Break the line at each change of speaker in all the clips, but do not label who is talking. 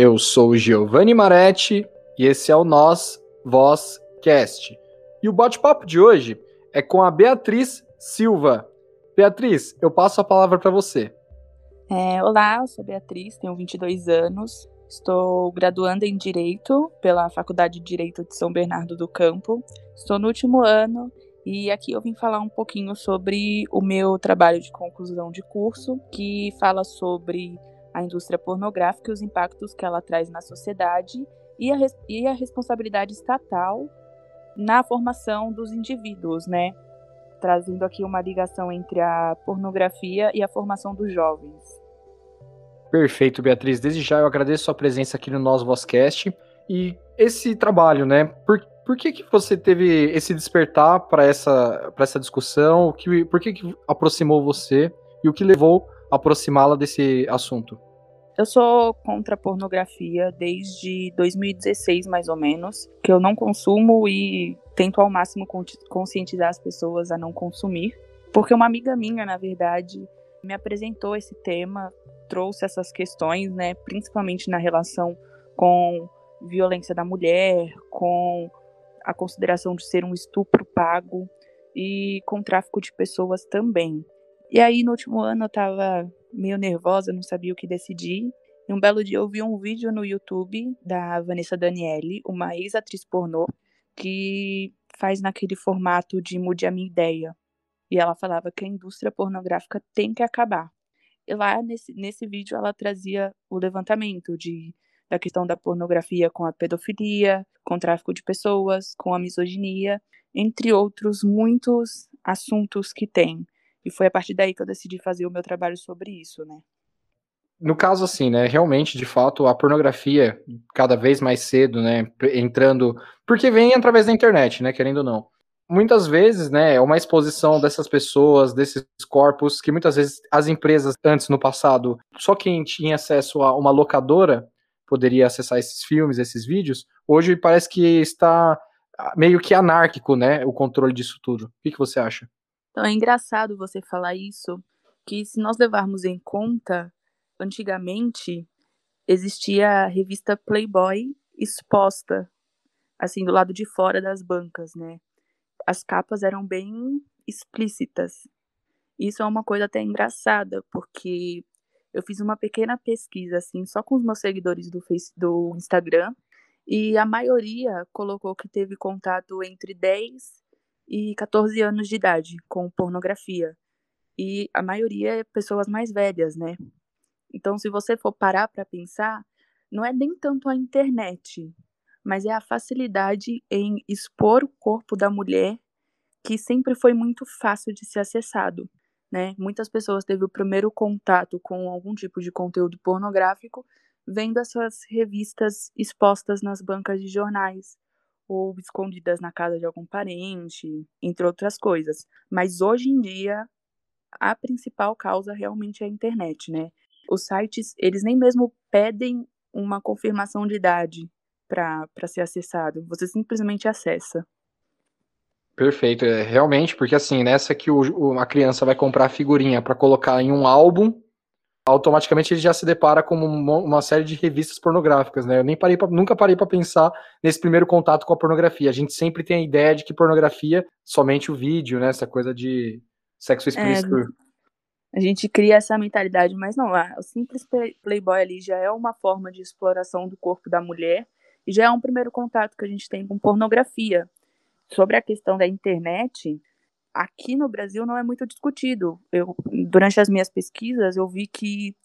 Eu sou Giovanni Maretti e esse é o Nós Voz Cast. E o bate-papo de hoje é com a Beatriz Silva. Beatriz, eu passo a palavra para você.
É, olá, eu sou Beatriz, tenho 22 anos, estou graduando em Direito pela Faculdade de Direito de São Bernardo do Campo. Estou no último ano e aqui eu vim falar um pouquinho sobre o meu trabalho de conclusão de curso, que fala sobre a indústria pornográfica e os impactos que ela traz na sociedade e a, e a responsabilidade estatal na formação dos indivíduos, né? Trazendo aqui uma ligação entre a pornografia e a formação dos jovens.
Perfeito, Beatriz. Desde já eu agradeço sua presença aqui no nosso Vozcast. E esse trabalho, né? Por, por que, que você teve esse despertar para essa, essa discussão? Que, por que, que aproximou você e o que levou aproximá-la desse assunto?
Eu sou contra a pornografia desde 2016, mais ou menos, que eu não consumo e tento ao máximo conscientizar as pessoas a não consumir. Porque uma amiga minha, na verdade, me apresentou esse tema, trouxe essas questões, né, principalmente na relação com violência da mulher, com a consideração de ser um estupro pago e com tráfico de pessoas também. E aí, no último ano, eu tava meio nervosa, não sabia o que decidir. E um belo dia eu vi um vídeo no YouTube da Vanessa Daniele, uma ex-atriz pornô, que faz naquele formato de mude a minha ideia. E ela falava que a indústria pornográfica tem que acabar. E lá nesse, nesse vídeo ela trazia o levantamento de da questão da pornografia com a pedofilia, com o tráfico de pessoas, com a misoginia, entre outros muitos assuntos que tem. E foi a partir daí que eu decidi fazer o meu trabalho sobre isso, né?
No caso, assim, né, realmente, de fato, a pornografia, cada vez mais cedo, né, entrando, porque vem através da internet, né, querendo ou não. Muitas vezes, né, é uma exposição dessas pessoas, desses corpos, que muitas vezes as empresas, antes, no passado, só quem tinha acesso a uma locadora poderia acessar esses filmes, esses vídeos, hoje parece que está ah, meio que anárquico, né, o controle disso tudo. O que, que você acha?
Então é engraçado você falar isso, que se nós levarmos em conta, antigamente existia a revista Playboy exposta, assim, do lado de fora das bancas, né? As capas eram bem explícitas. Isso é uma coisa até engraçada, porque eu fiz uma pequena pesquisa, assim, só com os meus seguidores do, do Instagram, e a maioria colocou que teve contato entre 10 e 14 anos de idade com pornografia. E a maioria é pessoas mais velhas, né? Então, se você for parar para pensar, não é nem tanto a internet, mas é a facilidade em expor o corpo da mulher que sempre foi muito fácil de ser acessado né? Muitas pessoas teve o primeiro contato com algum tipo de conteúdo pornográfico vendo essas revistas expostas nas bancas de jornais ou escondidas na casa de algum parente, entre outras coisas. Mas hoje em dia, a principal causa realmente é a internet, né? Os sites, eles nem mesmo pedem uma confirmação de idade para ser acessado, você simplesmente acessa.
Perfeito, é, realmente, porque assim, nessa que o, o, a criança vai comprar figurinha para colocar em um álbum, automaticamente ele já se depara com uma, série de revistas pornográficas, né? Eu nem parei pra, nunca parei para pensar nesse primeiro contato com a pornografia. A gente sempre tem a ideia de que pornografia somente o vídeo, né? Essa coisa de sexo explícito.
É, a gente cria essa mentalidade, mas não, o simples playboy ali já é uma forma de exploração do corpo da mulher e já é um primeiro contato que a gente tem com pornografia. Sobre a questão da internet, aqui no Brasil não é muito discutido. Eu, durante as minhas pesquisas, eu vi que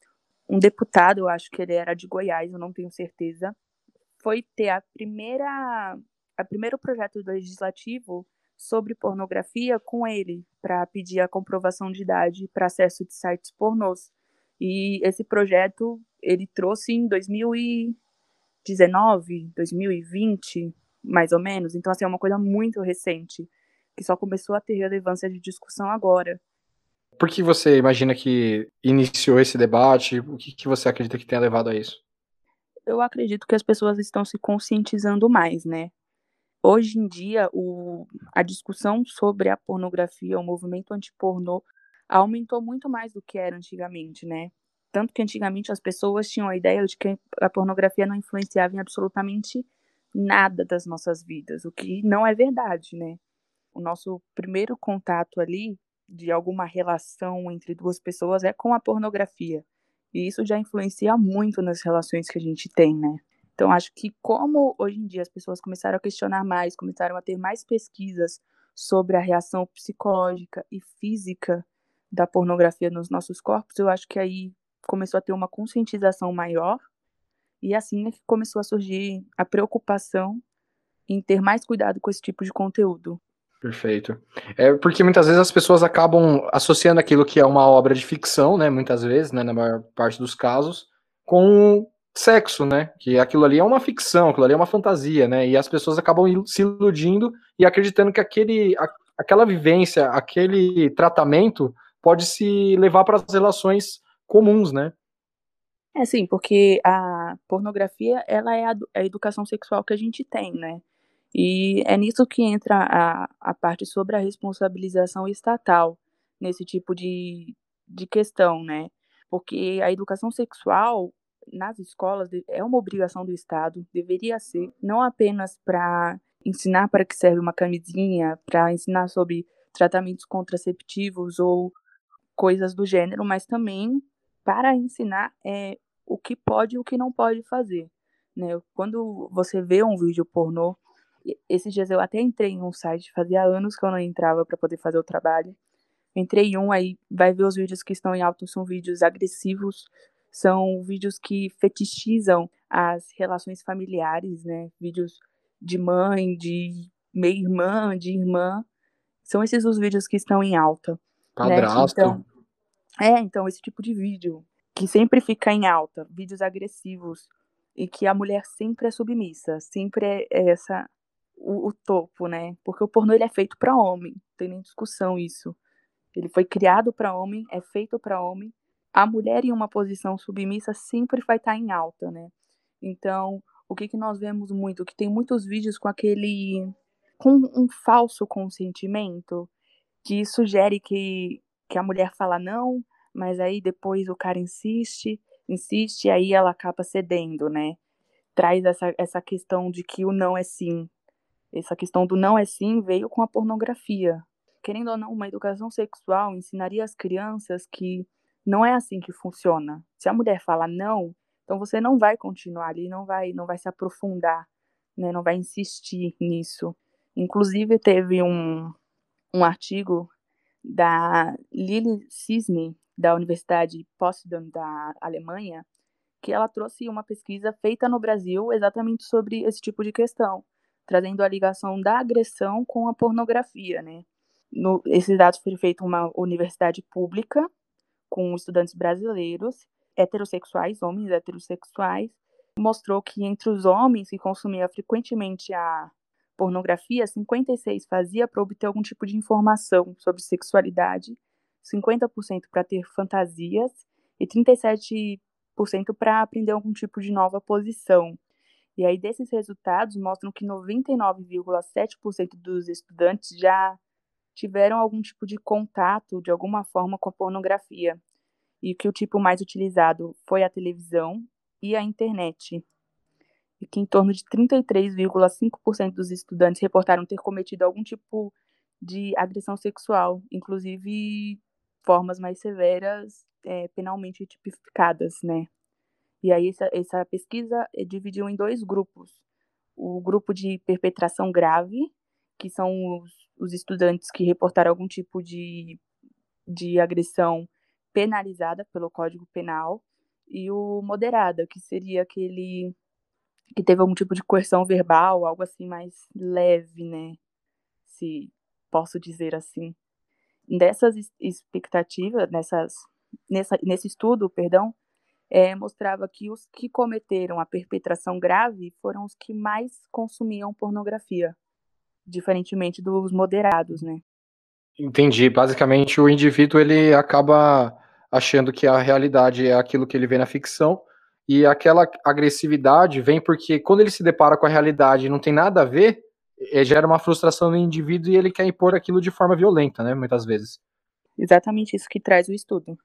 um deputado, eu acho que ele era de Goiás, eu não tenho certeza, foi ter a primeira, a primeiro projeto legislativo sobre pornografia com ele, para pedir a comprovação de idade para acesso de sites pornôs. E esse projeto ele trouxe em 2019, 2020, mais ou menos. Então, assim, é uma coisa muito recente, que só começou a ter relevância de discussão agora.
Por que você imagina que iniciou esse debate? O que, que você acredita que tenha levado a isso?
Eu acredito que as pessoas estão se conscientizando mais, né? Hoje em dia, o, a discussão sobre a pornografia, o movimento antipornô, aumentou muito mais do que era antigamente, né? Tanto que antigamente as pessoas tinham a ideia de que a pornografia não influenciava em absolutamente nada das nossas vidas, o que não é verdade, né? O nosso primeiro contato ali de alguma relação entre duas pessoas é com a pornografia. E isso já influencia muito nas relações que a gente tem, né? Então, acho que como hoje em dia as pessoas começaram a questionar mais, começaram a ter mais pesquisas sobre a reação psicológica e física da pornografia nos nossos corpos, eu acho que aí começou a ter uma conscientização maior e assim é que começou a surgir a preocupação em ter mais cuidado com esse tipo de conteúdo.
Perfeito. É porque muitas vezes as pessoas acabam associando aquilo que é uma obra de ficção, né? Muitas vezes, né? Na maior parte dos casos, com sexo, né? Que aquilo ali é uma ficção, aquilo ali é uma fantasia, né? E as pessoas acabam se iludindo e acreditando que aquele, a, aquela vivência, aquele tratamento pode se levar para as relações comuns, né?
É sim, porque a pornografia ela é a, a educação sexual que a gente tem, né? E é nisso que entra a, a parte sobre a responsabilização estatal nesse tipo de, de questão, né? Porque a educação sexual nas escolas é uma obrigação do Estado, deveria ser, não apenas para ensinar para que serve uma camisinha, para ensinar sobre tratamentos contraceptivos ou coisas do gênero, mas também para ensinar é, o que pode e o que não pode fazer. Né? Quando você vê um vídeo pornô, esses dias eu até entrei em um site, fazia anos que eu não entrava para poder fazer o trabalho. Entrei em um, aí vai ver os vídeos que estão em alto, são vídeos agressivos, são vídeos que fetichizam as relações familiares, né? Vídeos de mãe, de meia-irmã, de irmã. São esses os vídeos que estão em alta.
Né? Padrasto.
Né? Então, é, então, esse tipo de vídeo que sempre fica em alta, vídeos agressivos, e que a mulher sempre é submissa, sempre é, é essa o, o, topo, né? Porque o pornô ele é feito para homem, não tem nem discussão isso. Ele foi criado para homem, é feito para homem. A mulher em uma posição submissa sempre vai estar tá em alta, né? Então, o que que nós vemos muito, que tem muitos vídeos com aquele com um falso consentimento que sugere que que a mulher fala não, mas aí depois o cara insiste, insiste, e aí ela acaba cedendo, né? Traz essa, essa questão de que o não é sim, essa questão do não é sim veio com a pornografia. Querendo ou não, uma educação sexual ensinaria as crianças que não é assim que funciona. Se a mulher fala não, então você não vai continuar ali, não vai, não vai se aprofundar, né? Não vai insistir nisso. Inclusive teve um, um artigo da Lili Cisne, da Universidade Potsdam da Alemanha, que ela trouxe uma pesquisa feita no Brasil exatamente sobre esse tipo de questão trazendo a ligação da agressão com a pornografia, né? No, esses dados foram feitos em uma universidade pública, com estudantes brasileiros, heterossexuais, homens heterossexuais, mostrou que entre os homens que consumiam frequentemente a pornografia, 56 fazia para obter algum tipo de informação sobre sexualidade, 50% para ter fantasias e 37% para aprender algum tipo de nova posição. E aí, desses resultados mostram que 99,7% dos estudantes já tiveram algum tipo de contato, de alguma forma, com a pornografia. E que o tipo mais utilizado foi a televisão e a internet. E que em torno de 33,5% dos estudantes reportaram ter cometido algum tipo de agressão sexual, inclusive formas mais severas, é, penalmente tipificadas, né? E aí essa, essa pesquisa eh, dividiu em dois grupos. O grupo de perpetração grave, que são os, os estudantes que reportaram algum tipo de, de agressão penalizada pelo Código Penal, e o moderada, que seria aquele que teve algum tipo de coerção verbal, algo assim mais leve, né? Se posso dizer assim. Dessas expectativas, nessas, nessa, nesse estudo, perdão, é, mostrava que os que cometeram a perpetração grave foram os que mais consumiam pornografia, diferentemente dos moderados, né?
Entendi. Basicamente, o indivíduo ele acaba achando que a realidade é aquilo que ele vê na ficção e aquela agressividade vem porque quando ele se depara com a realidade e não tem nada a ver, é, gera uma frustração no indivíduo e ele quer impor aquilo de forma violenta, né? Muitas vezes.
Exatamente isso que traz o estudo.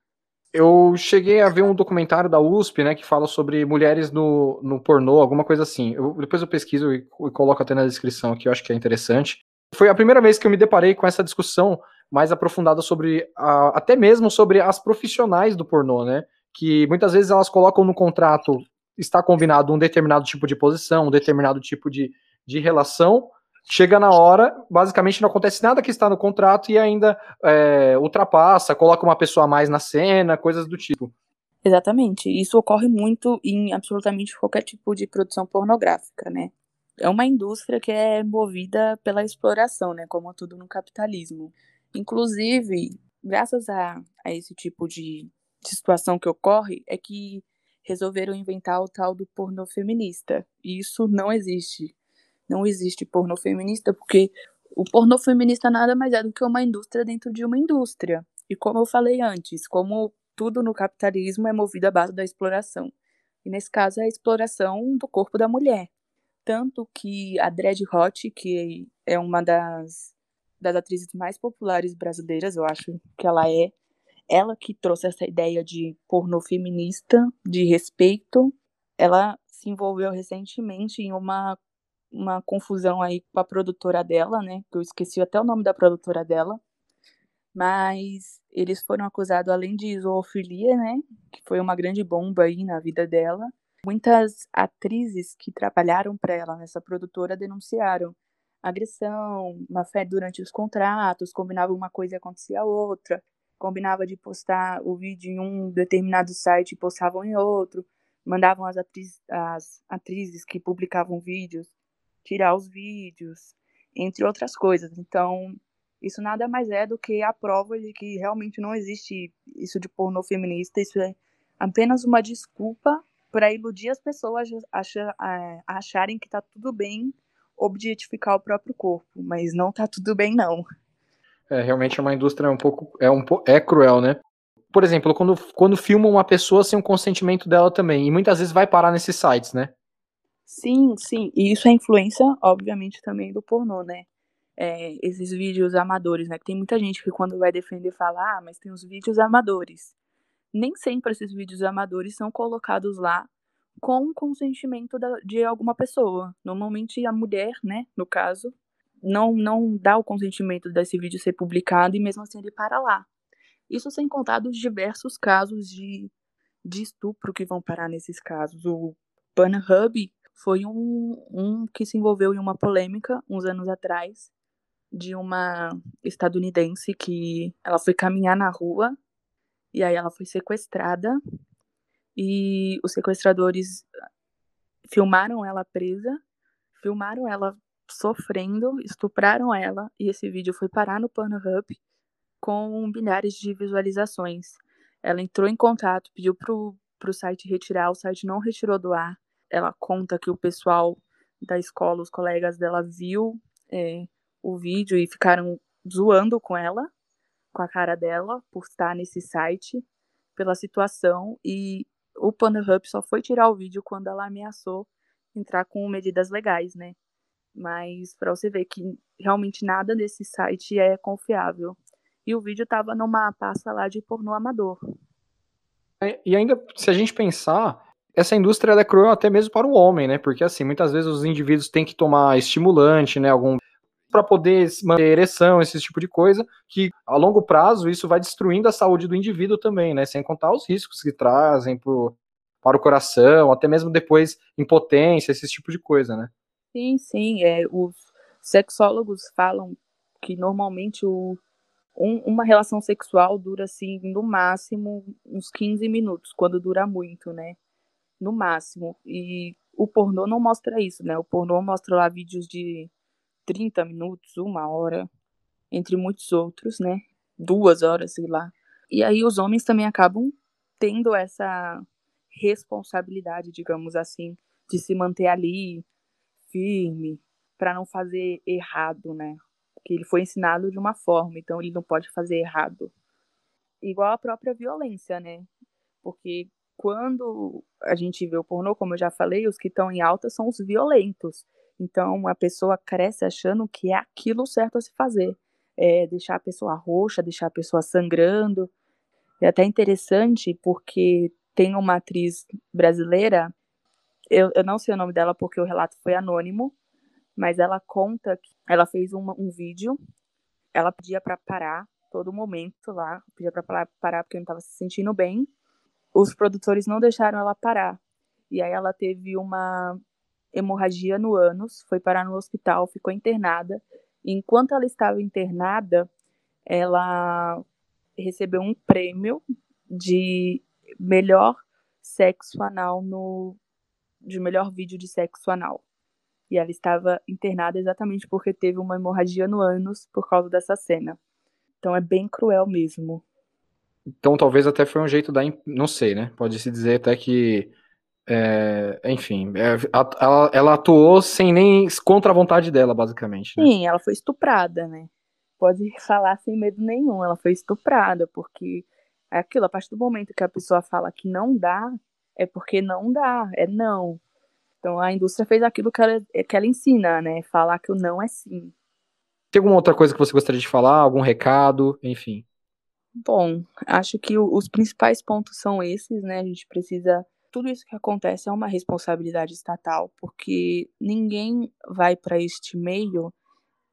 Eu cheguei a ver um documentário da USP, né, que fala sobre mulheres no, no pornô, alguma coisa assim. Eu, depois eu pesquiso e, e coloco até na descrição aqui, eu acho que é interessante. Foi a primeira vez que eu me deparei com essa discussão mais aprofundada sobre, a, até mesmo sobre as profissionais do pornô, né? Que muitas vezes elas colocam no contrato, está combinado um determinado tipo de posição, um determinado tipo de, de relação, chega na hora, basicamente não acontece nada que está no contrato e ainda é, ultrapassa, coloca uma pessoa a mais na cena, coisas do tipo.
Exatamente. Isso ocorre muito em absolutamente qualquer tipo de produção pornográfica, né? É uma indústria que é movida pela exploração, né? Como tudo no capitalismo. Inclusive, graças a, a esse tipo de, de situação que ocorre, é que resolveram inventar o tal do pornô feminista. E isso não existe não existe pornô feminista, porque o pornô feminista nada mais é do que uma indústria dentro de uma indústria. E como eu falei antes, como tudo no capitalismo é movido à base da exploração. E nesse caso é a exploração do corpo da mulher. Tanto que a Dread Hot, que é uma das, das atrizes mais populares brasileiras, eu acho que ela é, ela que trouxe essa ideia de pornô feminista, de respeito, ela se envolveu recentemente em uma uma confusão aí com a produtora dela, né? Que eu esqueci até o nome da produtora dela. Mas eles foram acusados, além de zoofilia, né? Que foi uma grande bomba aí na vida dela. Muitas atrizes que trabalharam para ela nessa produtora denunciaram agressão, má fé durante os contratos, combinava uma coisa e acontecia outra, combinava de postar o vídeo em um determinado site e postavam em outro, mandavam as, atriz, as atrizes que publicavam vídeos tirar os vídeos, entre outras coisas. Então, isso nada mais é do que a prova de que realmente não existe isso de pornô feminista, isso é apenas uma desculpa para iludir as pessoas a acharem que tá tudo bem objetificar o próprio corpo, mas não tá tudo bem não.
É, realmente é uma indústria um pouco é um é cruel, né? Por exemplo, quando quando filmam uma pessoa sem o consentimento dela também, e muitas vezes vai parar nesses sites, né?
Sim, sim. E isso é influência, obviamente, também do pornô, né? É, esses vídeos amadores, né? Que tem muita gente que quando vai defender fala, ah, mas tem os vídeos amadores. Nem sempre esses vídeos amadores são colocados lá com consentimento da, de alguma pessoa. Normalmente a mulher, né, no caso, não, não dá o consentimento desse vídeo ser publicado e mesmo assim ele para lá. Isso sem contar dos diversos casos de, de estupro que vão parar nesses casos. O Pornhub foi um, um que se envolveu em uma polêmica uns anos atrás de uma estadunidense que ela foi caminhar na rua e aí ela foi sequestrada e os sequestradores filmaram ela presa, filmaram ela sofrendo, estupraram ela e esse vídeo foi parar no Pornhub com milhares de visualizações. Ela entrou em contato, pediu pro, pro site retirar, o site não retirou do ar ela conta que o pessoal da escola, os colegas dela, viu é, o vídeo e ficaram zoando com ela, com a cara dela, por estar nesse site, pela situação. E o Pornhub só foi tirar o vídeo quando ela ameaçou entrar com medidas legais, né? Mas para você ver que realmente nada desse site é confiável. E o vídeo tava numa pasta lá de pornô amador.
E ainda, se a gente pensar, essa indústria é cruel até mesmo para o homem, né? Porque assim, muitas vezes os indivíduos têm que tomar estimulante, né? Algum para poder manter ereção, esse tipo de coisa, que a longo prazo isso vai destruindo a saúde do indivíduo também, né? Sem contar os riscos que trazem pro, para o coração, até mesmo depois impotência, esse tipo de coisa, né?
Sim, sim. É, os sexólogos falam que normalmente o, um, uma relação sexual dura assim, no máximo, uns 15 minutos, quando dura muito, né? No máximo. E o pornô não mostra isso, né? O pornô mostra lá vídeos de 30 minutos, uma hora, entre muitos outros, né? Duas horas, sei lá. E aí os homens também acabam tendo essa responsabilidade, digamos assim, de se manter ali firme para não fazer errado, né? Porque ele foi ensinado de uma forma, então ele não pode fazer errado. Igual a própria violência, né? Porque quando a gente vê o pornô, como eu já falei, os que estão em alta são os violentos. Então a pessoa cresce achando que é aquilo certo a se fazer. É deixar a pessoa roxa, deixar a pessoa sangrando. É até interessante porque tem uma atriz brasileira, eu, eu não sei o nome dela porque o relato foi anônimo, mas ela conta que ela fez uma, um vídeo, ela pedia para parar todo momento lá, pedia para parar, porque não estava se sentindo bem. Os produtores não deixaram ela parar. E aí ela teve uma hemorragia no ânus, foi parar no hospital, ficou internada. Enquanto ela estava internada, ela recebeu um prêmio de melhor sexo anal no de melhor vídeo de sexo anal. E ela estava internada exatamente porque teve uma hemorragia no ânus por causa dessa cena. Então é bem cruel mesmo.
Então talvez até foi um jeito da. Não sei, né? Pode-se dizer até que. É, enfim, é, ela, ela, atuou sem nem. contra a vontade dela, basicamente.
Né? Sim, ela foi estuprada, né? Pode falar sem medo nenhum. Ela foi estuprada, porque é aquilo, a partir do momento que a pessoa fala que não dá, é porque não dá, é não. Então a indústria fez aquilo que ela, que ela ensina, né? Falar que o não é sim.
Tem alguma outra coisa que você gostaria de falar? Algum recado? Enfim.
Bom, acho que os principais pontos são esses, né? A gente precisa. Tudo isso que acontece é uma responsabilidade estatal, porque ninguém vai para este meio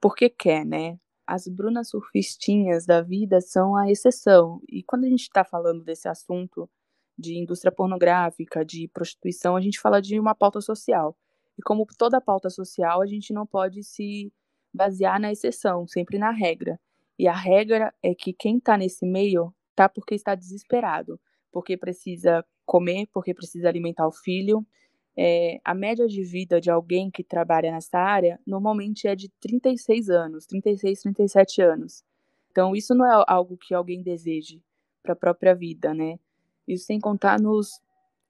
porque quer, né? As brunas surfistinhas da vida são a exceção. E quando a gente está falando desse assunto de indústria pornográfica, de prostituição, a gente fala de uma pauta social. E como toda pauta social, a gente não pode se basear na exceção, sempre na regra. E a regra é que quem está nesse meio tá porque está desesperado, porque precisa comer, porque precisa alimentar o filho. É, a média de vida de alguém que trabalha nessa área normalmente é de 36 anos, 36, 37 anos. Então, isso não é algo que alguém deseje para a própria vida, né? Isso sem contar nos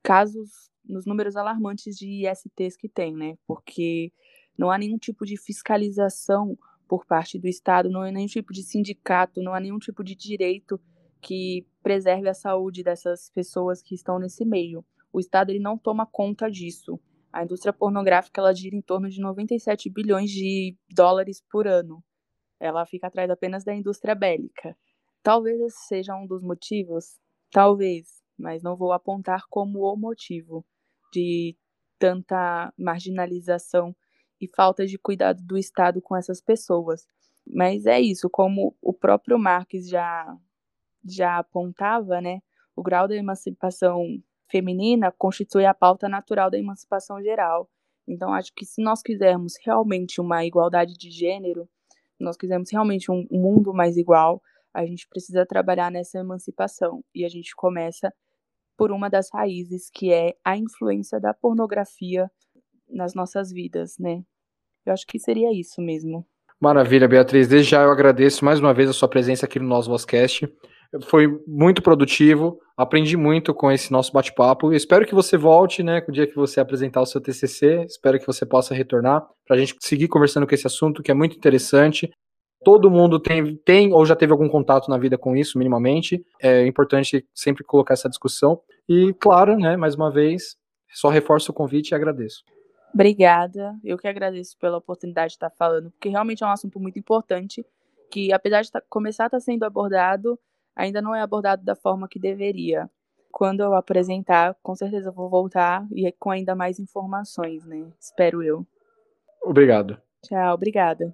casos, nos números alarmantes de ISTs que tem, né? Porque não há nenhum tipo de fiscalização por parte do Estado, não há nenhum tipo de sindicato, não há nenhum tipo de direito que preserve a saúde dessas pessoas que estão nesse meio. O Estado ele não toma conta disso. A indústria pornográfica ela gira em torno de 97 bilhões de dólares por ano. Ela fica atrás apenas da indústria bélica. Talvez esse seja um dos motivos, talvez, mas não vou apontar como o motivo de tanta marginalização e falta de cuidado do Estado com essas pessoas. Mas é isso, como o próprio Marx já, já apontava, né? O grau da emancipação feminina constitui a pauta natural da emancipação geral. Então, acho que se nós quisermos realmente uma igualdade de gênero, nós quisermos realmente um mundo mais igual, a gente precisa trabalhar nessa emancipação. E a gente começa por uma das raízes, que é a influência da pornografia nas nossas vidas, né? Eu acho que seria isso mesmo.
Maravilha, Beatriz. Desde já eu agradeço mais uma vez a sua presença aqui no nosso Vozcast. Foi muito produtivo, aprendi muito com esse nosso bate-papo. Espero que você volte, né, com o dia que você apresentar o seu TCC. Espero que você possa retornar para a gente seguir conversando com esse assunto que é muito interessante. Todo mundo tem, tem ou já teve algum contato na vida com isso, minimamente. É importante sempre colocar essa discussão. E, claro, né, mais uma vez, só reforço o convite e agradeço.
Obrigada. Eu que agradeço pela oportunidade de estar falando, porque realmente é um assunto muito importante, que apesar de tá, começar a estar sendo abordado, ainda não é abordado da forma que deveria. Quando eu apresentar, com certeza vou voltar e com ainda mais informações, né? Espero eu.
Obrigado.
Tchau, obrigada.